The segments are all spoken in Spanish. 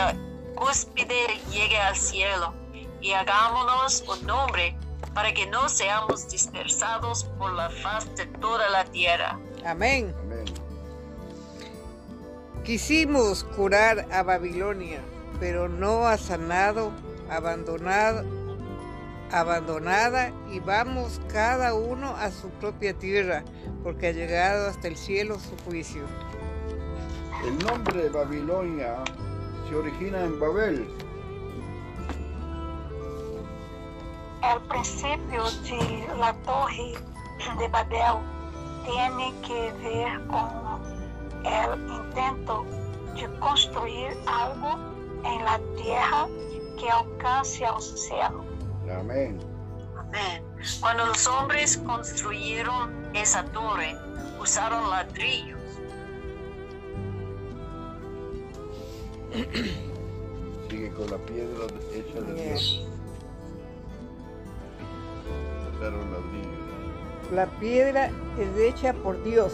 cuya cúspide llegue al cielo, y hagámonos un nombre para que no seamos dispersados por la faz de toda la tierra. Amén. Amén. Quisimos curar a Babilonia, pero no ha sanado, abandonado, abandonada y vamos cada uno a su propia tierra, porque ha llegado hasta el cielo su juicio. El nombre de Babilonia se origina en Babel. El principio de la torre de Babel tiene que ver con el intento de construir algo en la tierra que alcance al cielo. Amén. Amén. Cuando los hombres construyeron esa torre, usaron ladrillos. Sigue con la piedra hecha de. Dios. Ladrillos. La piedra es hecha por Dios.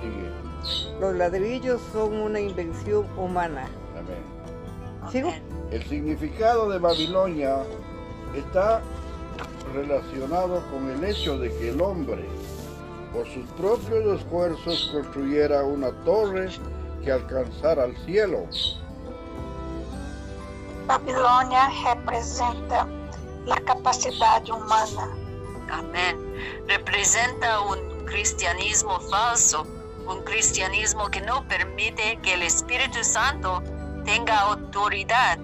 Sigue. Los ladrillos son una invención humana. Amén. ¿Sigo? El significado de Babilonia está relacionado con el hecho de que el hombre, por sus propios esfuerzos, construyera una torre que alcanzara al cielo. Babilônia representa a capacidade humana. Amén. Representa un cristianismo falso, un cristianismo que no permite que el Espíritu Santo tenga autoridad.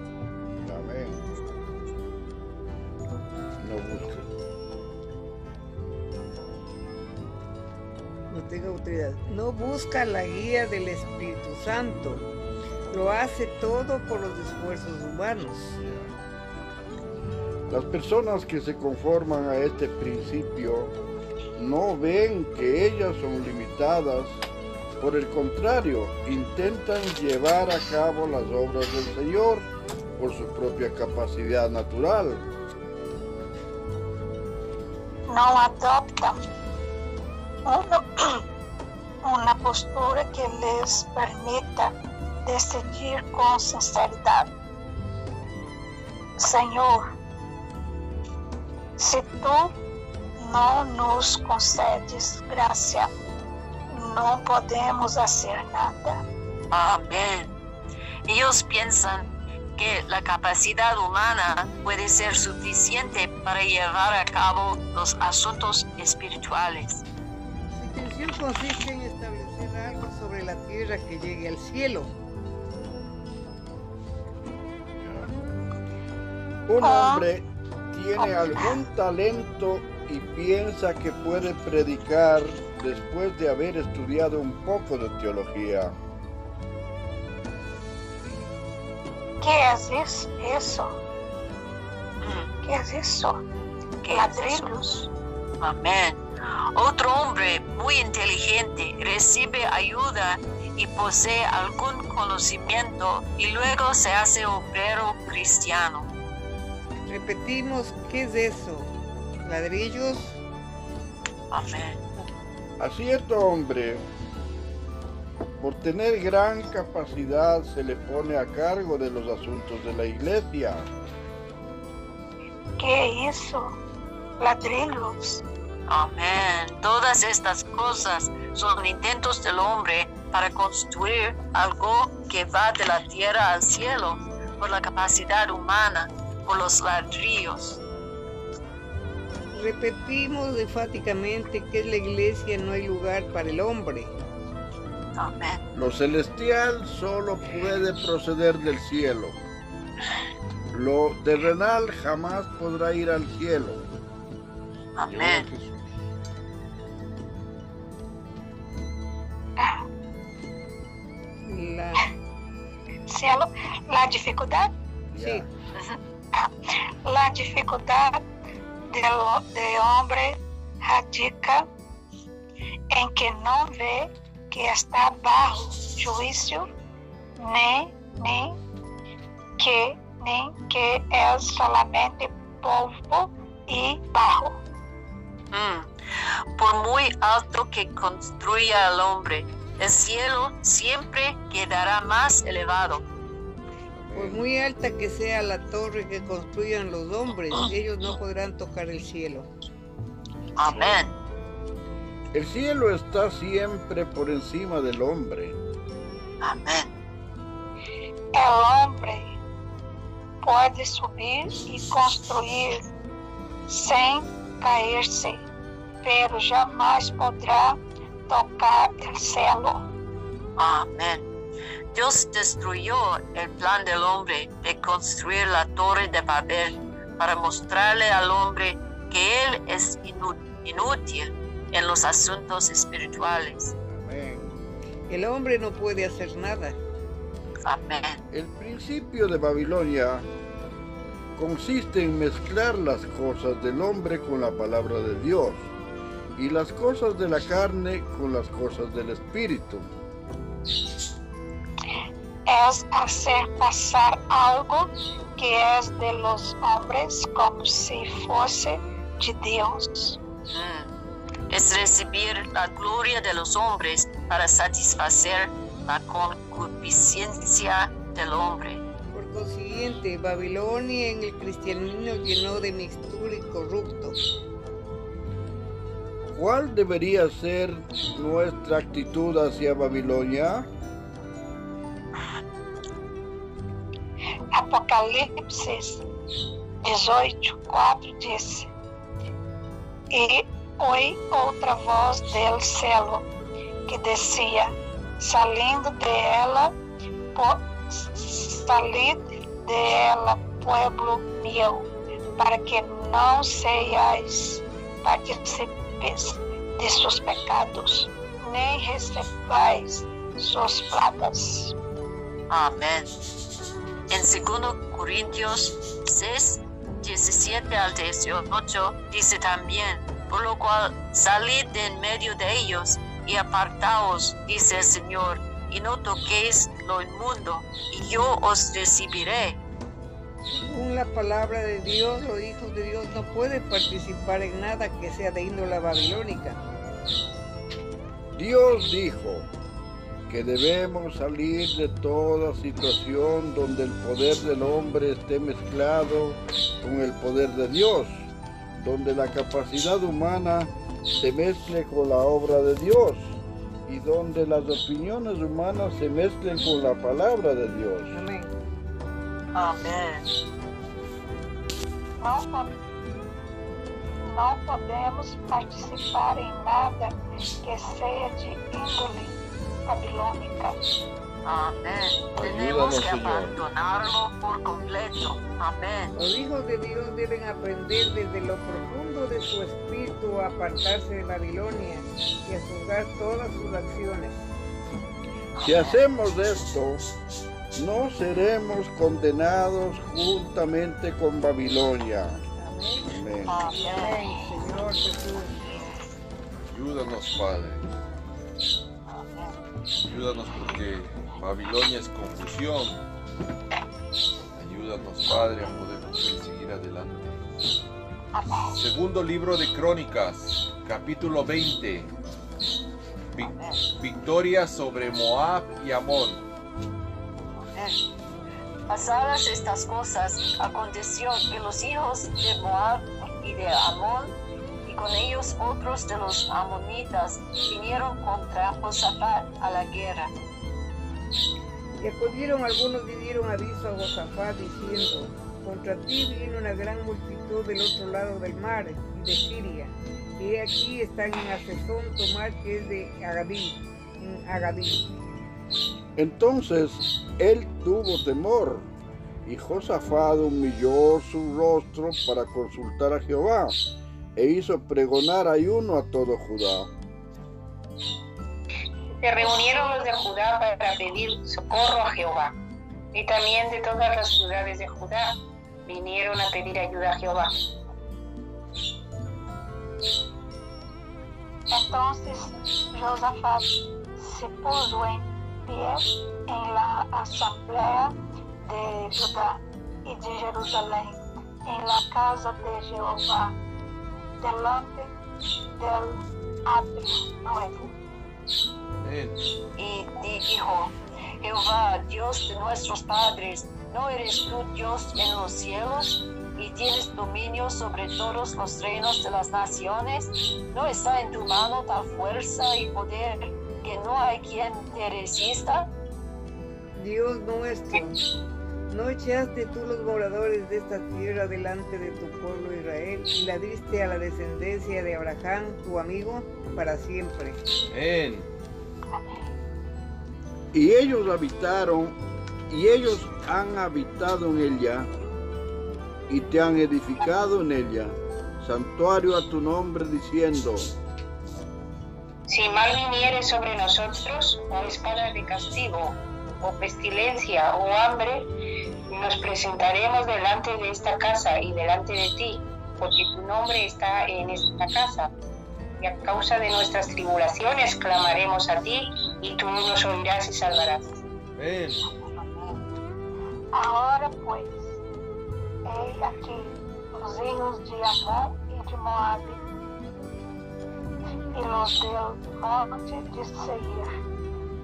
Tenga autoridad. No busca la guía del Espíritu Santo. Lo hace todo por los esfuerzos humanos. Las personas que se conforman a este principio no ven que ellas son limitadas, por el contrario, intentan llevar a cabo las obras del Señor por su propia capacidad natural. Não adoptam uma postura que lhes permita decidir com sinceridade. Senhor, se tu não nos concedes graça, não podemos fazer nada. Amén. Ellos piensan que la capacidad humana puede ser suficiente para llevar a cabo los asuntos espirituales. Intención consiste en establecer algo sobre la tierra que llegue al cielo. Un Ah. hombre tiene algún talento y piensa que puede predicar después de haber estudiado un poco de teología. Que é isso? Isso? Mm, Que é isso? ¿qué es eso? Amén. Otro hombre muy inteligente recibe ayuda y posee algún conocimiento y luego se hace obrero cristiano. Repetimos, ¿qué es eso? Ladrillos. Amén. A cierto hombre, por tener gran capacidad, se le pone a cargo de los asuntos de la iglesia. Que é isso? Ladrilhos? Amén. Todas estas cosas son intentos del hombre para construir algo que va de la tierra al cielo por la capacidad humana, por los ladrillos. Repetimos enfáticamente que en la iglesia no hay lugar para el hombre. Amén. Lo celestial solo puede proceder del cielo. Lo terrenal jamás podrá ir al cielo. Amén. La, Cielo, la dificuldade? sí, La dificuldade del, de homem radica em que não vê que está bajo juízo, nem, nem que nem que é solamente polvo e barro. Mm. Por muy alto que construya el hombre, el cielo siempre quedará más elevado. Por muy alta que sea la torre que construyan los hombres, ellos no podrán tocar el cielo. Amén. El cielo está siempre por encima del hombre. Amén. El hombre puede subir y construir sin caerse, pero jamás podrá tocar el cielo. Amén. Dios destruyó el plan del hombre de construir la torre de Babel para mostrarle al hombre que él es inútil en los asuntos espirituales. Amén. El hombre no puede hacer nada. Amén. El principio de Babilonia consiste en mezclar las cosas del hombre con la palabra de Dios y las cosas de la carne con las cosas del espíritu. Es hacer pasar algo que es de los hombres como si fuese de Dios. Mm. Es recibir la gloria de los hombres para satisfacer la concupiscencia del hombre. Por consiguiente, Babilonia en el cristianismo llenó de mixtura y corrupto. ¿Cuál debería ser nuestra actitud hacia Babilonia? Apocalipse 18, 4 diz: E oí outra voz del cielo que descia, salindo de ela, salid de ela, pueblo meu, para que não sejais partícipes de seus pecados, nem recebais suas plagas. Amén. En 2 Corintios 6, 17 al 18 dice también, por lo cual salid de en medio de ellos y apartaos, dice el Señor, y no toquéis lo inmundo, y yo os recibiré. Según la palabra de Dios, los hijos de Dios no pueden participar en nada que sea de índole babilónica. Dios dijo que debemos salir de toda situación donde el poder del hombre esté mezclado con el poder de Dios, donde la capacidad humana se mezcle con la obra de Dios y donde las opiniones humanas se mezclen con la palabra de Dios. Amén. Amén. não, po- não podemos participar em nada que seja de índole babilônica. Amén. Ayúdanos, Tenemos que abandonarlo por completo. Amén. Los hijos de Dios deben aprender desde lo profundo de su espíritu a apartarse de Babilonia y a juzgar todas sus acciones. Si hacemos esto, no seremos condenados juntamente con Babilonia. Amén. Amén. Señor Jesús. Ayúdanos, Padre. Ayúdanos porque Babilonia es confusión. Ayúdanos, Padre, a poder seguir adelante. Segundo libro de Crónicas, capítulo 20. Vi- victoria sobre Moab y Amón. Pasadas estas cosas, aconteció que los hijos de Moab y de Amón, y con ellos otros de los amonitas, vinieron contra Josafat a la guerra. Y acudieron algunos y dieron aviso a Josafat diciendo, contra ti viene una gran multitud del otro lado del mar y de Siria. Y aquí están en Asesón Tomar, que es de Agadí, en Agadí. Entonces él tuvo temor y Josafat humilló su rostro para consultar a Jehová e hizo pregonar ayuno a todo Judá. Se reunieron los de Judá para pedir socorro a Jehová. Y también de todas las ciudades de Judá vinieron a pedir ayuda a Jehová. Entonces Josafat se puso en en la asamblea de Judá y de Jerusalén, en la casa de Jehová, delante del atrio nuevo. Y dijo, Jehová, Dios de nuestros padres, ¿No eres tú Dios en los cielos y tienes dominio sobre todos los reinos de las naciones? ¿No está en tu mano tal fuerza y poder que no hay quien te resista? Dios nuestro, ¿no echaste tú los moradores de esta tierra delante de tu pueblo Israel y la diste a la descendencia de Abraham, tu amigo, para siempre? Amén. Y ellos habitaron, y ellos han habitado en ella, y te han edificado en ella, santuario a tu nombre, diciendo, Si mal viniere sobre nosotros, o espada de castigo, o pestilencia, o hambre, nos presentaremos delante de esta casa y delante de ti, porque tu nombre está en esta casa. Y a causa de nuestras tribulaciones clamaremos a ti, y tú nos oirás y salvarás. Amén. Ahora pues, he aquí los hijos de Amón y de Moab, y los del monte de Seir,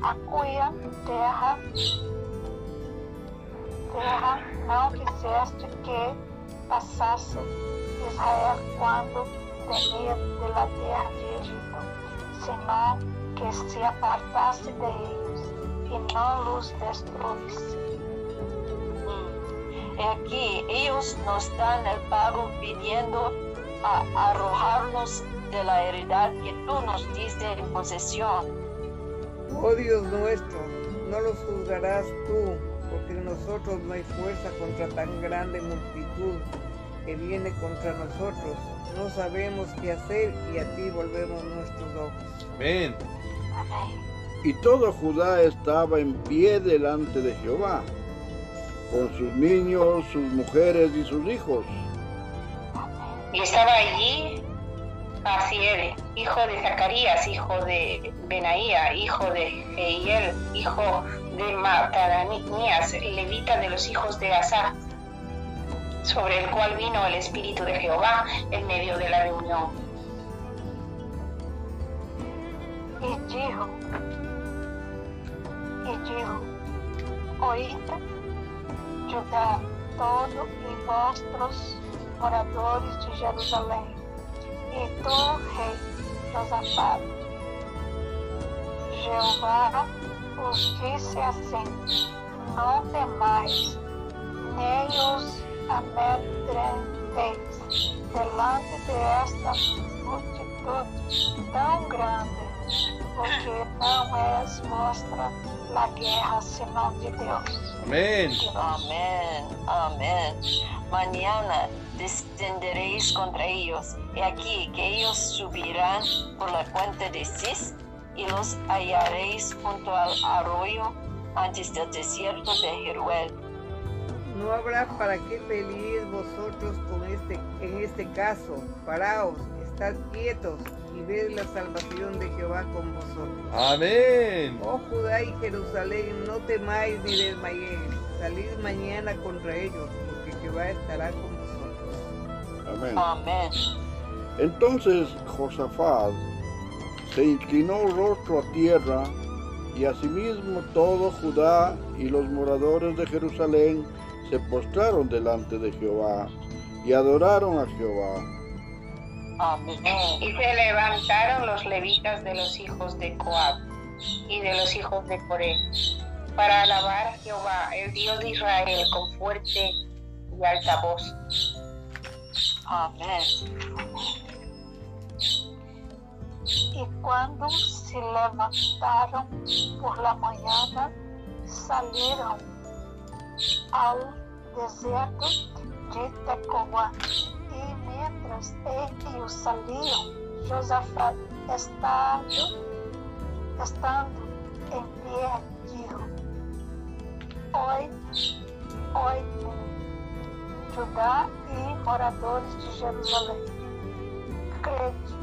a cuya terra, terra não quiseste que passasse Israel quando temia pela terra de Egito, senão que se apartasse de eles e não os destruísse. He aquí, ellos nos dan el pago pidiendo a arrojarnos de la heredad que tú nos diste en posesión. Oh Dios nuestro, no los juzgarás tú, porque en nosotros no hay fuerza contra tan grande multitud que viene contra nosotros. No sabemos qué hacer y a ti volvemos nuestros ojos. Amén. y todo Judá estaba en pie delante de Jehová, con sus niños, sus mujeres y sus hijos. Y estaba allí Asiel, hijo de Zacarías, hijo de Benaía, hijo de Jehiel, hijo de Mataranías, levita de los hijos de Asaf, sobre el cual vino el Espíritu de Jehová en medio de la reunión. Y dijo, y dijo, oíd, Judá, todo y vosotros moradores de Jerusalém, e tu, rei Josafá, Jeová os disse assim, não temais, nem os amedrenteis delante desta multitude tão grande, porque não és mostra la guerra senão de Deus. Amén. Amén, amén. Mañana descenderéis contra ellos. He aquí que ellos subirán por la cuenta de Cis y los hallaréis junto al arroyo antes del desierto de Jeruel. No habrá para qué peleéis vosotros con este, en este caso. Paraos, estad quietos y ved la salvación de Jehová con vosotros. Amén. Oh Judá y Jerusalén, no temáis ni desmayéis. Salid mañana contra ellos, porque Jehová estará con vosotros. Amén. Amén. Entonces Josafat se inclinó rostro a tierra y asimismo todo Judá y los moradores de Jerusalén se postraron delante de Jehová y adoraron a Jehová. Y se levantaron los levitas de los hijos de Coab y de los hijos de Coré para alabar a Jehová, el Dios de Israel, con fuerte y alta voz. Amén. E quando se levantaram por la manhã, saíram ao deserto de Tecoa. E mientras ellos saliam, Josafá, estando, estando em pé, dijo, Oi, oi, Judá e moradores de Jerusalém, crede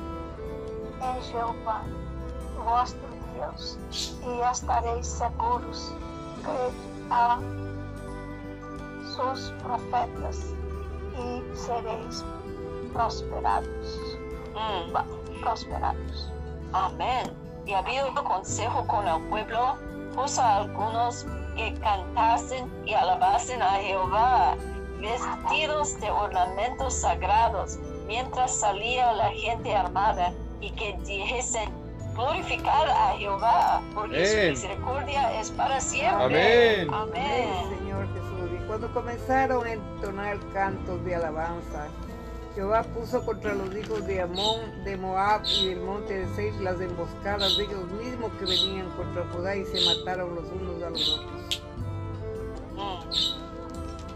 em Jeová, vosso Deus, e estareis seguros. Crede a seus profetas e sereis prosperados. Mm, Prosperados. Amén. y habido consejo con el pueblo, puso a algunos que cantasen y alabasen a Jehová, vestidos de ornamentos sagrados, mientras salía la gente armada, y que dijesen, glorificar a Jehová, porque su misericordia es para siempre. Amén. Amén. Señor Jesús. Y cuando comenzaron a entonar cantos de alabanza, Jehová puso contra los hijos de Amón, de Moab y del monte de Seir las emboscadas de ellos mismos que venían contra Judá y se mataron los unos a los otros.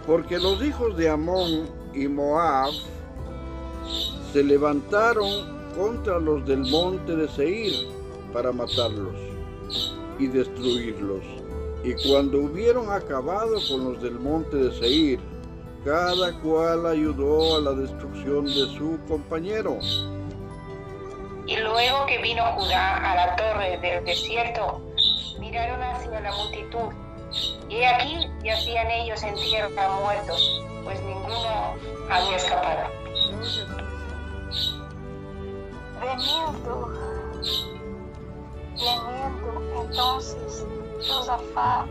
Porque los hijos de Amón y Moab se levantaron contra los del monte de Seir para matarlos y destruirlos. Y cuando hubieron acabado con los del monte de Seir, cada cual ayudó a la destrucción de su compañero. Y luego que vino Judá a la torre del desierto, miraron hacia la multitud, y aquí yacían ellos en tierra muertos, pues ninguno había escapado. Veniendo, veniendo entonces Josafá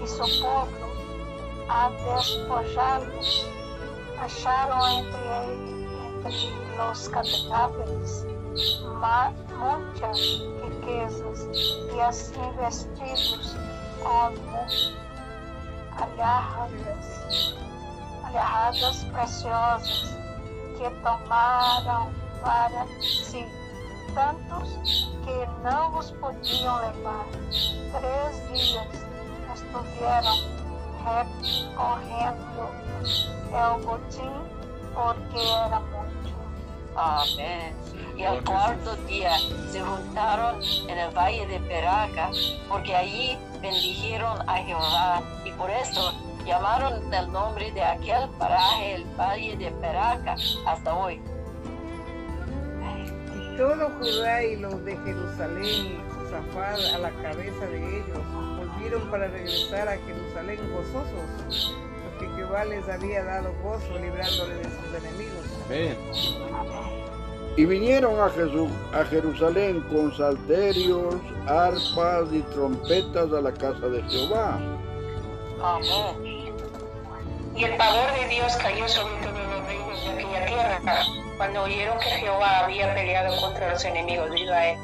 y su pueblo a despojarlos, acharon entre, entre los cadáveres muchas riquezas y así vestidos como alhajas, alhajas preciosas que tomaram para si, tantos que não os podiam levar. Três dias estuvieron recorrendo el botín porque era mucho. Amén. Y al cuarto día se juntaron en el valle de Peraca, porque allí bendijeron a Jehová, y por eso llamaron el nombre de aquel paraje el valle de Peraca hasta hoy. Y todo Judá y los de Jerusalén y Josafat a la cabeza de ellos volvieron para regresar a Jerusalén gozosos, porque Jehová les había dado gozo librándole de sus enemigos. Amén. Y vinieron a, Jesús, a Jerusalén con salterios, arpas y trompetas a la casa de Jehová. Amén. Y el pavor de Dios cayó sobre todos los reinos de aquella tierra cuando oyeron que Jehová había peleado contra los enemigos de Israel.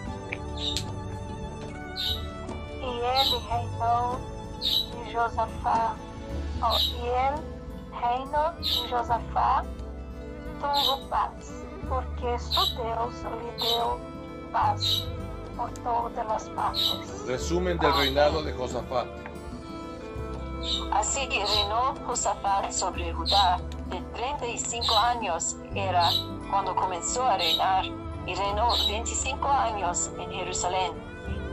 Ele reinou de Josafá. Ele reinou de Josafá tuvo paz, porque su Deus lhe deu paz por todas as partes. Resumen del reinado de Josafat. Así reinó Josafat sobre Judá de 35 años era cuando comenzó a reinar y reinó 25 años en Jerusalén.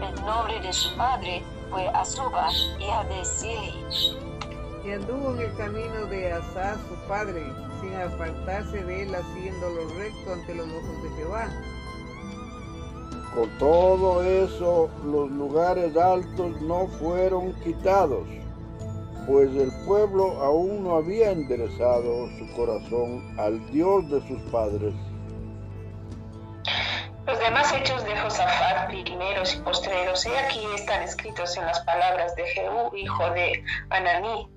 El nombre de su madre fue Azuba, hija de Sili. Y anduvo en el camino de Asa su padre, sin apartarse de él, haciendo lo recto ante los ojos de Jehová. Con todo eso, los lugares altos no fueron quitados, pues el pueblo aún no había enderezado su corazón al Dios de sus padres. Josafat, primeros y postreros, he aquí están escritos en las palabras de Jehú, hijo de Ananí,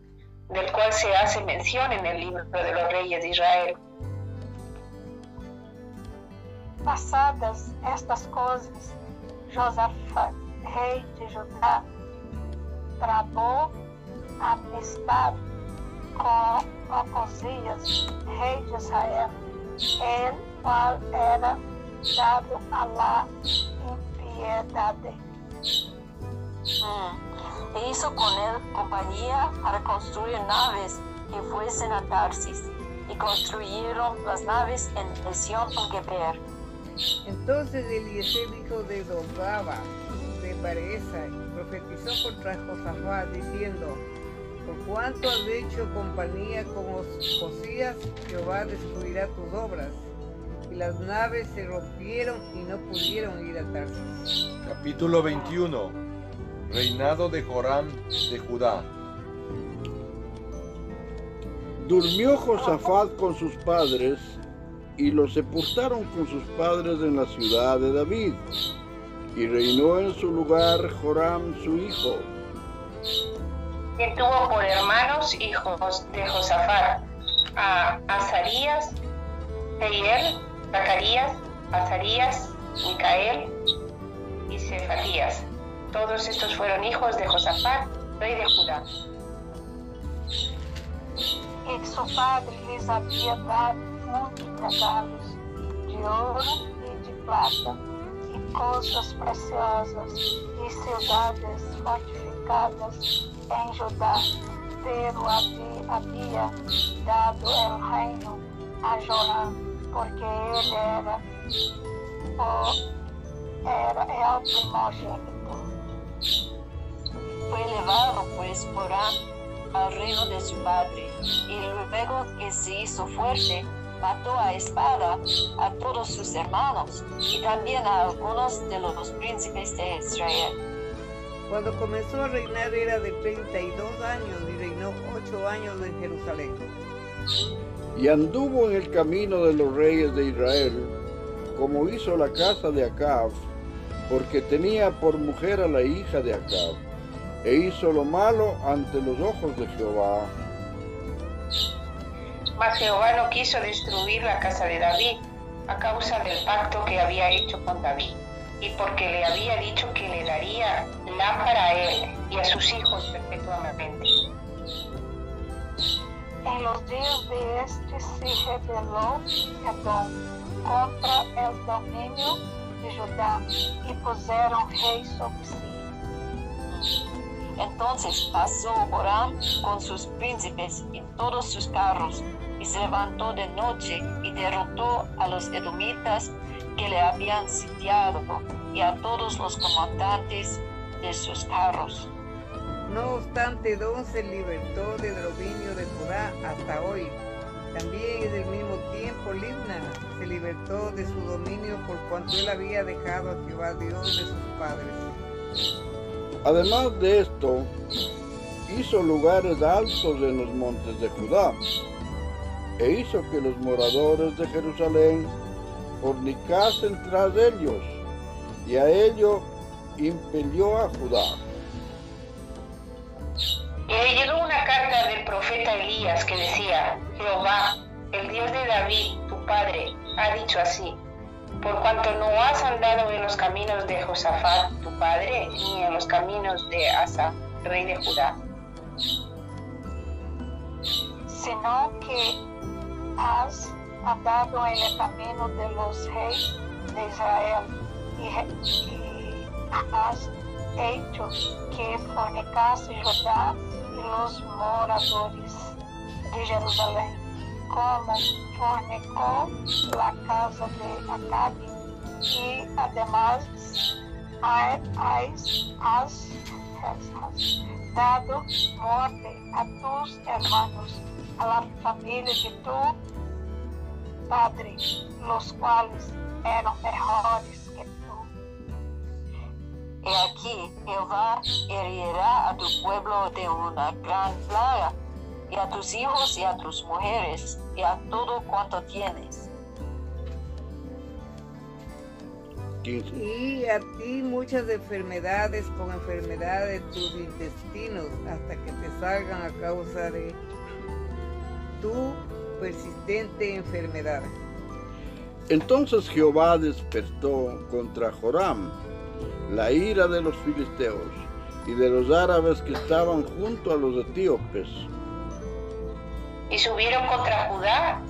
del cual se hace mención en el libro de los reyes de Israel. Passadas estas coisas, Josafá, rei de Judá, tramou amistad com Ocosias, rei de Israel, el qual era dado a la impiedade. Mm. E hizo con él compañía para construir naves que fuesen a Tarsis, y construyeron las naves en Esión Geber. Entonces Eliezer, hijo de Dodaba, de Baresa, profetizó contra Josafat, diciendo, por cuanto has hecho compañía con Josías, Jehová destruirá tus obras. Las naves se rompieron y no pudieron ir a Tarsis. Capítulo 21. Reinado de Joram de Judá. Durmió Josafat con sus padres y lo sepultaron con sus padres en la ciudad de David. y reinó en su lugar Joram su hijo. Que tuvo por hermanos hijos de Josafat a Azarías, Teiel, Zacarías, Azarías, Micael y Cefatías. Todos estos fueron hijos de Josafat, rey de Judá. E su padre les había dado muchos regalos de oro y de plata y cosas preciosas y ciudades fortificadas en Judá, pero había dado el reino a Joram, porque él era, o, era el primogénito. Fue elevado pues Joram al reino de su padre, y luego que se hizo fuerte, mató a espada a todos sus hermanos y también a algunos de los príncipes de Israel. Cuando comenzó a reinar era de 32 años y reinó 8 años en Jerusalén. Y anduvo en el camino de los reyes de Israel, como hizo la casa de Acab, porque tenía por mujer a la hija de Acab, e hizo lo malo ante los ojos de Jehová. Mas Jehová no quiso destruir la casa de David a causa del pacto que había hecho con David, y porque le había dicho que le daría lámpara a él y a sus hijos perpetuamente. En los días de este se rebeló Edom contra el dominio de Judá y pusieron rey sobre sí. Entonces pasó Joram con sus príncipes y todos sus carros, y se levantó de noche y derrotó a los edomitas que le habían sitiado y a todos los comandantes de sus carros. No obstante, Edom se libertó del dominio de Judá hasta hoy. También en el mismo tiempo Libna se libertó de su dominio por cuanto él había dejado a Jehová Dios de sus padres. Además de esto, hizo lugares altos en los montes de Judá, e hizo que los moradores de Jerusalén fornicasen tras ellos, y a ello impelió a Judá. Y le llegó una carta del profeta Elías que decía, Jehová, el Dios de David, tu padre, ha dicho así, por cuanto no has andado en los caminos de Josafat, tu padre, ni en los caminos de Asa, rey de Judá, sino que has andado en el camino de los reyes de Israel y, y has hecho que fornicase Judá y los moradores de Jerusalén, como fornicó la casa de Acabe y además has, has, has dado muerte a tus hermanos, a la familia de tu padre, los cuales eran mejores que tú. He aquí, Jehová herirá a tu pueblo de una gran plaga, y a tus hijos y a tus mujeres, y a todo cuanto tienes. 15. Y a ti muchas enfermedades con enfermedad de tus intestinos hasta que te salgan a causa de tu persistente enfermedad. Entonces Jehová despertó contra Joram la ira de los filisteos y de los árabes que estaban junto a los etíopes. y subieron contra Judá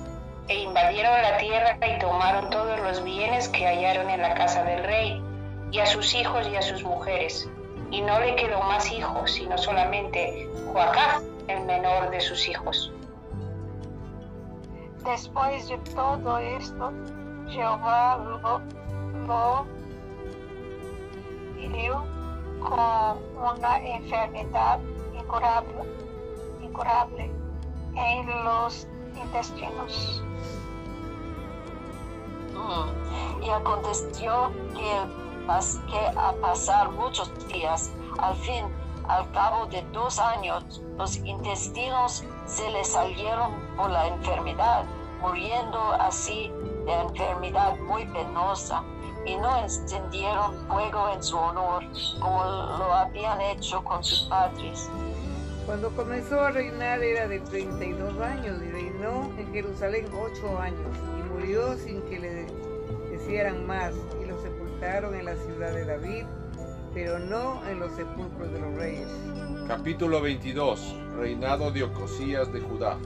e invadieron la tierra y tomaron todos los bienes que hallaron en la casa del rey, y a sus hijos y a sus mujeres. Y no le quedó más hijos, sino solamente Joacaz, el menor de sus hijos. Después de todo esto, Jehová lo, lo hirió con una enfermedad incurable, incurable en los intestinos. Mm. Y aconteció que, que a pasar muchos días, al fin, al cabo de dos años, los intestinos se le salieron por la enfermedad, muriendo así de enfermedad muy penosa. Y no encendieron fuego en su honor como lo habían hecho con sus padres. Cuando comenzó a reinar era de 32 años y reinó en Jerusalén ocho años y murió sin que le hicieran más y lo sepultaron en la ciudad de David, pero no en los sepulcros de los reyes. Capítulo 22. Reinado de Ocosías de Judá.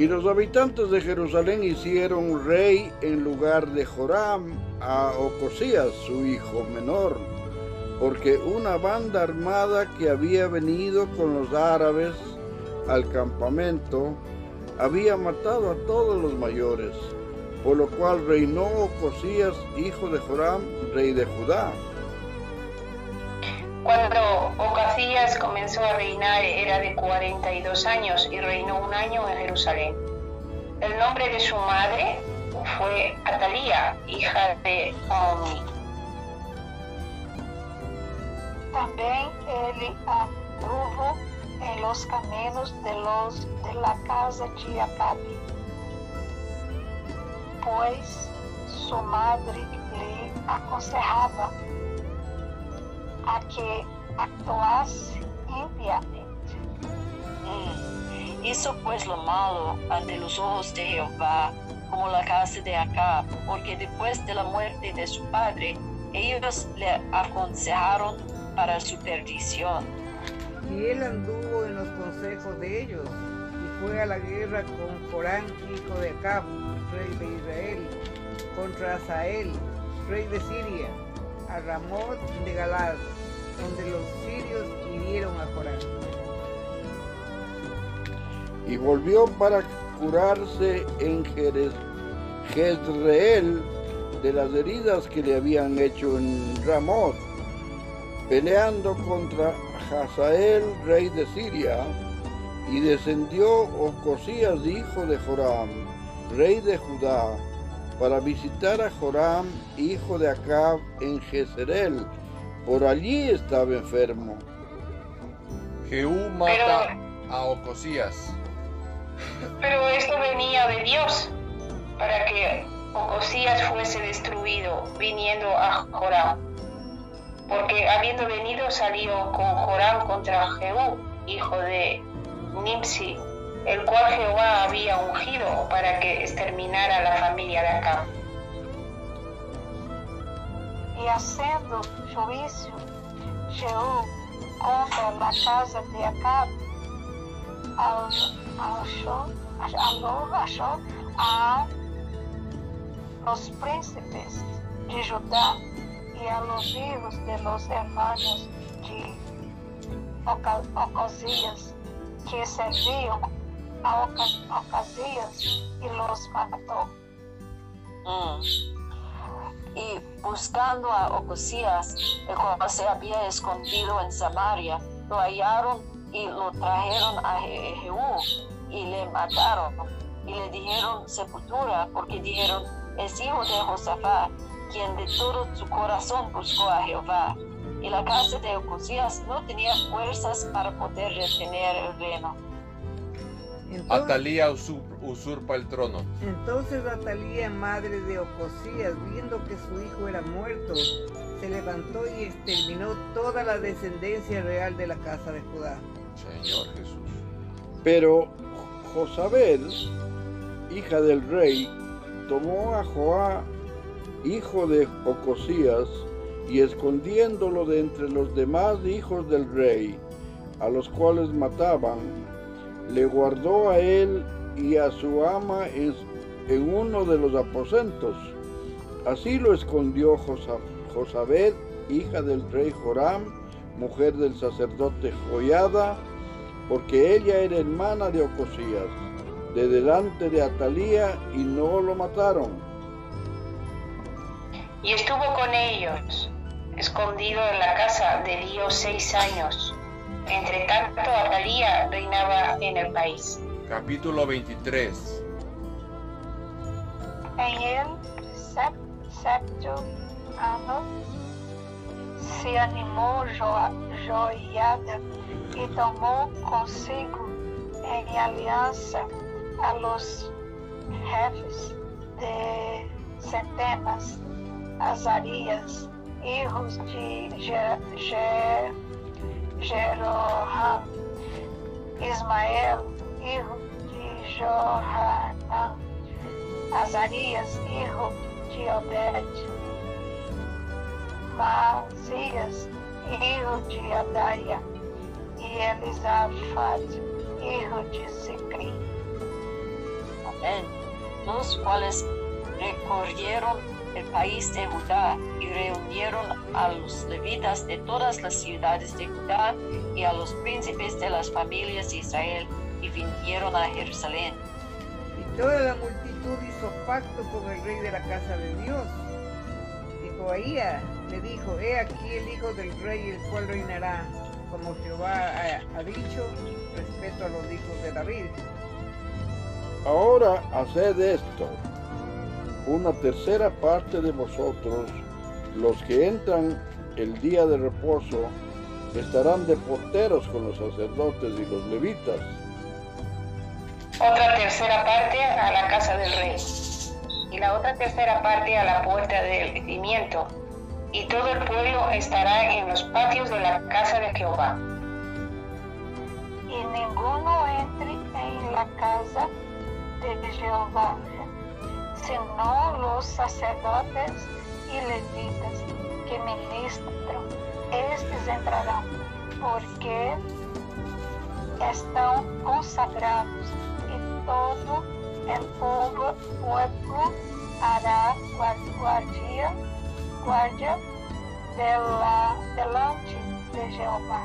Y los habitantes de Jerusalén hicieron rey en lugar de Joram a Ocosías, su hijo menor, porque una banda armada que había venido con los árabes al campamento había matado a todos los mayores, por lo cual reinó Ocosías, hijo de Joram, rey de Judá. Comenzó a reinar era de 42 años y reinó un año en Jerusalén. El nombre de su madre fue Atalía, hija de Omni. También él anduvo en los caminos de los de la casa de Acabe, pues su madre le aconsejaba a que actuase impiamente. Mm. Hizo pues lo malo ante los ojos de Jehová, como la casa de Acab, porque después de la muerte de su padre, ellos le aconsejaron para su perdición. Y él anduvo en los consejos de ellos, y fue a la guerra con Corán, hijo de Acab, rey de Israel, contra Asael, rey de Siria, a Ramot de Galad, donde los sirios hirieron a Corán. Y volvió para curarse en Jerez- Jezreel de las heridas que le habían hecho en Ramot, peleando contra Hazael, rey de Siria, y descendió Ocosías, hijo de Joram, rey de Judá, para visitar a Joram, hijo de Acab, en Jezreel. Por allí estaba enfermo. Jehú mata a Ocosías. Pero esto venía de Dios, para que Ocosías fuese destruido, viniendo a Joram. Porque habiendo venido salió con Joram contra Jehú, hijo de Nimsi, el cual Jehová había ungido para que exterminara a la familia de Acab. E haciendo juízo Jehú contra la casa de Acab, achou, achou, achou a los príncipes de Judá y a los hijos de los hermanos de Oca- Ocosías que servían a Oca- Ocasías y los mató. Mm. Y buscando a Ocosías, el cual se había escondido en Samaria, lo hallaron y lo trajeron a Je- Jehú y le mataron. Y le dijeron sepultura, porque dijeron, es hijo de Josafat, quien de todo su corazón buscó a Jehová. Y la casa de Ocosías no tenía fuerzas para poder retener el reino. Entonces, Atalía usur- usurpa el trono. entonces Atalía, madre de Ocosías, viendo que su hijo era muerto, se levantó y exterminó toda la descendencia real de la casa de Judá. Señor Jesús. Pero Josabel, hija del rey, tomó a Joá, hijo de Ocosías, y escondiéndolo de entre los demás hijos del rey, a los cuales mataban, le guardó a él y a su ama en, uno de los aposentos. Así lo escondió Josa- Josabed, hija del rey Joram, mujer del sacerdote Joyada, porque ella era hermana de Ocosías, de delante de Atalía, y no lo mataron. Y estuvo con ellos, escondido en la casa de Dios seis años. Entre tanto, Atalía reinaba en el país. Capítulo 23. En el séptimo año se animó Jo- Joiada y tomó consigo en alianza a los jefes de centenas, Azarias, hijos de Jeroham, Ismael, hijo de Johanã, Azarias, hijo de Obed, Mazias, hijo de Adaia, y Elisafat, hijo de Sicri. Amén. Los cuales recorrieron el país de Judá y reunieron a los levitas de todas las ciudades de Judá y a los príncipes de las familias de Israel y vinieron a Jerusalén. Y toda la multitud hizo pacto con el rey de la casa de Dios. Y Joaía le dijo, he aquí el hijo del rey, el cual reinará, como Jehová ha, ha dicho, respeto a los hijos de David. Ahora haced esto, una tercera parte de vosotros, los que entran el día de reposo, estarán de porteros con los sacerdotes y los levitas. Otra tercera parte a la casa del rey. Y la otra tercera parte a la puerta del cimiento. Y todo el pueblo estará en los patios de la casa de Jehová. Y ninguno entre en la casa de Jehová sino los sacerdotes y levitas que ministran. Estes entrarán porque están consagrados y todo el pueblo, pueblo hará guardia, guardia de la, delante de Jehová.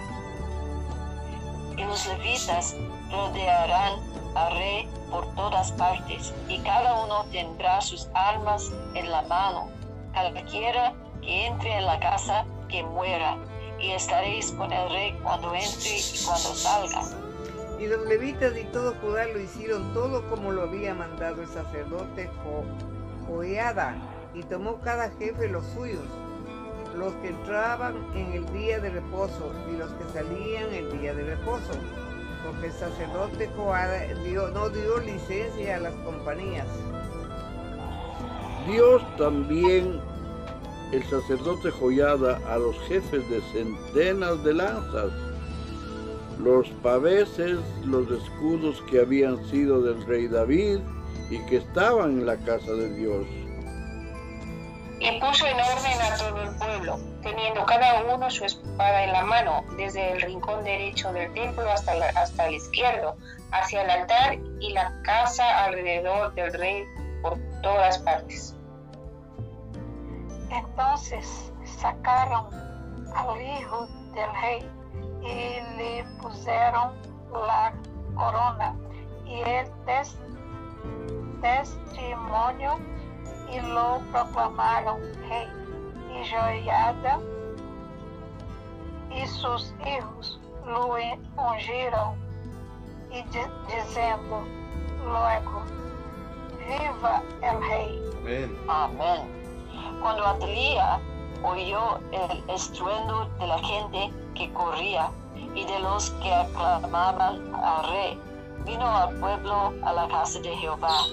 Y los levitas rodearán al rey por todas partes, y cada uno tendrá sus armas en la mano, cualquiera que entre en la casa que muera, y estaréis con el rey cuando entre y cuando salga. Y los levitas y todo Judá lo hicieron todo como lo había mandado el sacerdote jo Joiada, y tomó cada jefe los suyos, los que entraban en el día de reposo y los que salían el día de reposo porque el sacerdote Joada no dio licencia a las compañías. Dios también el sacerdote Joyada a los jefes de centenas de lanzas, los paveses, los escudos que habían sido del rey David y que estaban en la casa de Dios. Y puso en orden a todo el pueblo, teniendo cada uno su espada en la mano, desde el rincón derecho del templo hasta, hasta el izquierdo, hacia el altar y la casa alrededor del rey por todas partes. Entonces sacaron al hijo del rey y le pusieron la corona y el testimonio y lo proclamaron rey. Y Joiada y sus hijos lo ungieron y diciendo luego, viva el rey. Amén. Amén. Cuando Atalía oyó el estruendo de la gente que corría y de los que aclamaban al rey, vino al pueblo a la casa de Jehová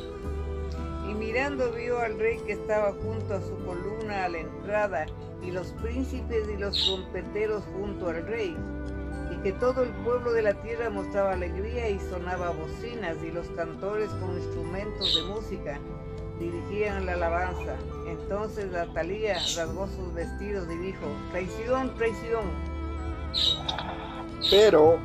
y mirando vio al rey que estaba junto a su columna a la entrada, y los príncipes y los trompeteros junto al rey, y que todo el pueblo de la tierra mostraba alegría y sonaba bocinas, y los cantores con instrumentos de música dirigían la alabanza. Entonces Atalía rasgó sus vestidos y dijo, traición, traición. Pero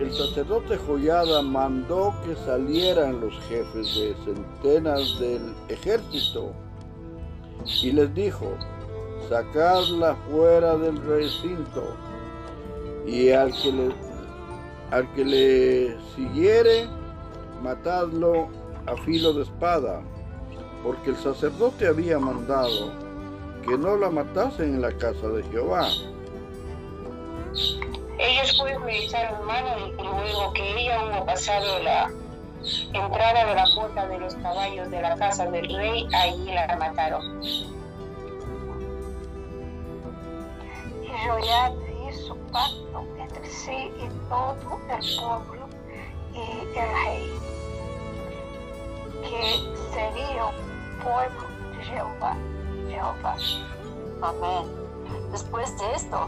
el sacerdote Joyada mandó que salieran los jefes de centenas del ejército y les dijo, sacadla fuera del recinto y al que le, al que le siguiere, matadlo a filo de espada, porque el sacerdote había mandado que no la matasen en la casa de Jehová. Ellos pues me echaron mano y luego que ella hubo pasado la entrada de la puerta de los caballos de la casa del rey, ahí la mataron. Y Joiada hizo pacto entre sí y todo el pueblo y el rey, que sería pueblo de de Jehová. Jehová. Amén. Después de esto,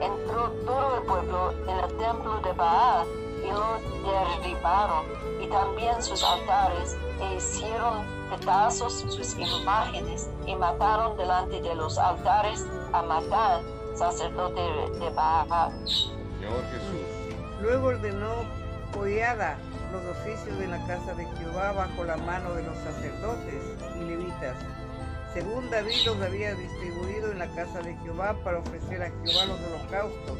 entró todo el pueblo en el templo de Baal y lo derribaron, y también sus altares, e hicieron pedazos sus imágenes, y mataron delante de los altares a Matán, sacerdote de Baal. Señor Jesús. Luego ordenó Joiada los oficios de la casa de Jehová bajo la mano de los sacerdotes y levitas, según David los había distribuido en la casa de Jehová para ofrecer a Jehová los holocaustos,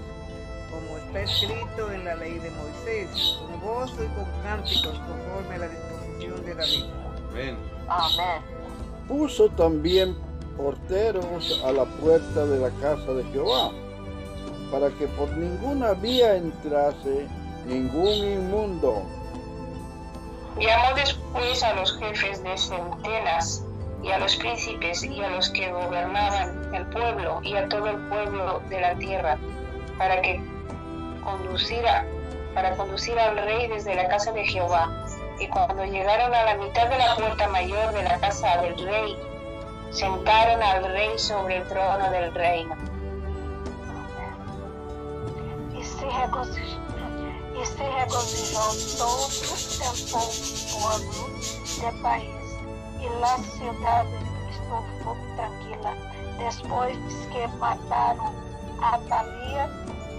como está escrito en la ley de Moisés, con gozo y con cánticos conforme a la disposición de David. Amén. Amén. Puso también porteros a la puerta de la casa de Jehová, para que por ninguna vía entrase ningún inmundo. Llamó después a los jefes de centenas y a los príncipes y a los que gobernaban el pueblo y a todo el pueblo de la tierra para que conduciera para conducir al rey desde la casa de Jehová. Y cuando llegaron a la mitad de la puerta mayor de la casa del rey, sentaron al rey sobre el trono del reino. E se regozijou, e se regozijou todo el pueblo del país, y la ciudad estuvo tranquila, después que mataron a Talía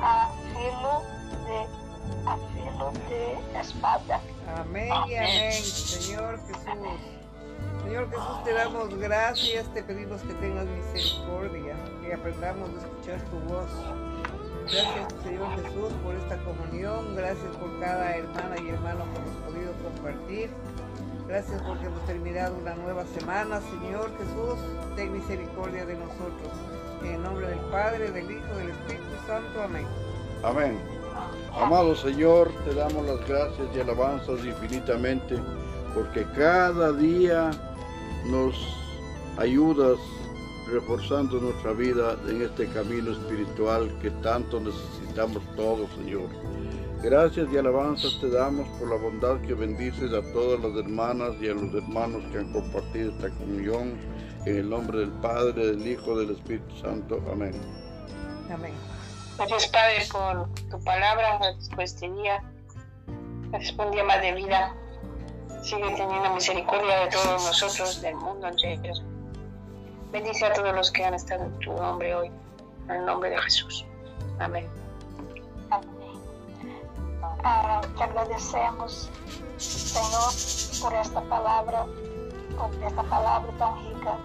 a filo de, a filo de espada. Amén y amén, Señor Jesús. Señor Jesús, te damos gracias, te pedimos que tengas misericordia, que aprendamos a escuchar tu voz. Gracias, Señor Jesús, por esta comunión. Gracias por cada hermana y hermano que hemos podido compartir. Gracias porque hemos terminado una nueva semana. Señor Jesús, ten misericordia de nosotros. En el nombre del Padre, del Hijo, del Espíritu Santo. Amén. Amén. Amado Señor, te damos las gracias y alabanzas infinitamente porque cada día nos ayudas reforzando nuestra vida en este camino espiritual que tanto necesitamos todos, Señor. Gracias y alabanzas te damos por la bondad que bendices a todas las hermanas y a los hermanos que han compartido esta comunión. En el nombre del Padre, del Hijo, del Espíritu Santo. Amén. Amén. Gracias Padre por tu palabra por este día. Gracias por un día más de vida. Sigue teniendo misericordia de todos nosotros, del mundo entero. Bendice a todos los que han estado en tu nombre hoy. En el nombre de Jesús. Amén. Amém. Ah, te agradecemos, Senhor, por esta palavra, por esta palavra tão rica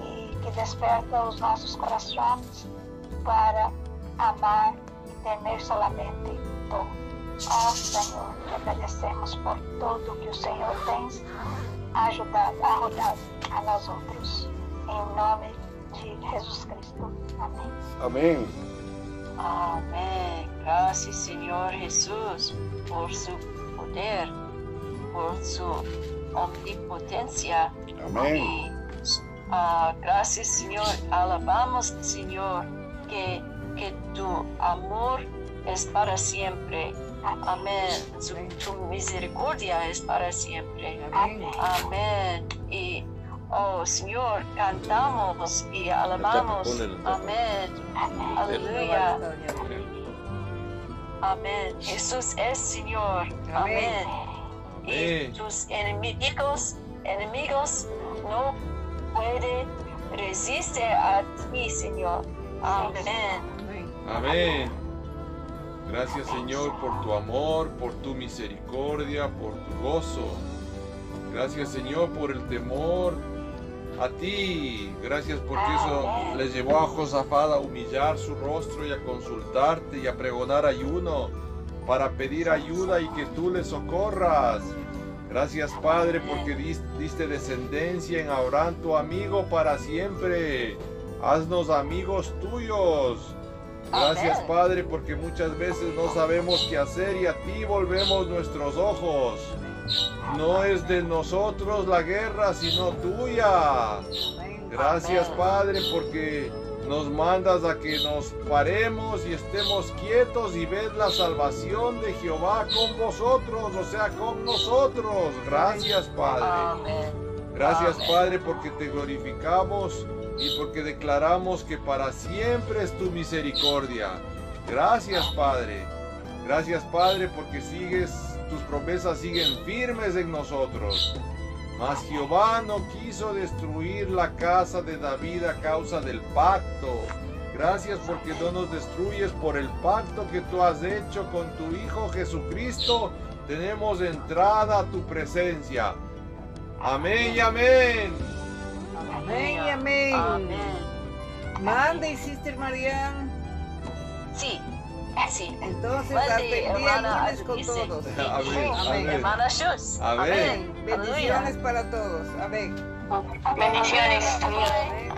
e que desperta os nossos corações para amar e temer solamente Tu. Ó Senhor, te agradecemos por tudo que o Senhor tem ajudado, ajudado a nós outros. Em nome de Jesus Cristo. Amém. Amén. Amén. Gracias Señor Jesús por su poder, por su omnipotencia. Amén. Y, ah, gracias Señor. Alabamos Señor que, que tu amor es para siempre. Amén. Su, tu misericordia es para siempre. Amén. Y, oh Señor, cantamos y alabamos. Amén. Aleluya. Amén. Jesús es Señor. Amén. Y tus enemigos, enemigos no pueden resistir a ti, Señor. Amén. Amén. Gracias Señor por tu amor, por tu misericordia, por tu gozo. Gracias Señor por el temor a ti. Gracias porque eso les llevó a Josafat a humillar su rostro y a consultarte y a pregonar ayuno para pedir ayuda y que tú les socorras. Gracias Padre porque dis- diste descendencia en Abraham tu amigo para siempre. Haznos amigos tuyos. Gracias. Padre porque muchas veces no sabemos qué hacer y a ti volvemos nuestros ojos. No es de nosotros la guerra, sino tuya. Gracias. Padre porque nos mandas a que nos paremos y estemos quietos y ves la salvación de Jehová con vosotros, o sea, con nosotros. Gracias Padre. Gracias Padre porque te glorificamos y porque declaramos que para siempre es tu misericordia. Gracias Padre. Gracias Padre porque sigues, tus promesas siguen firmes en nosotros. Mas Jehová no quiso destruir la casa de David a causa del pacto. Gracias porque no nos destruyes por el pacto que tú has hecho con tu Hijo Jesucristo. Tenemos entrada a tu presencia. Amén y amén. Amén y amén. Mande, Sister Marian. Sí, sí. Entonces, Mande, hasta el día hermana, lunes con dice- todos. Amén. Amén. Hermana Shus. Amén. Bendiciones para todos. Amén. Bendiciones. Amén. Amén.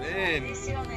Bendiciones. Amén. Amén.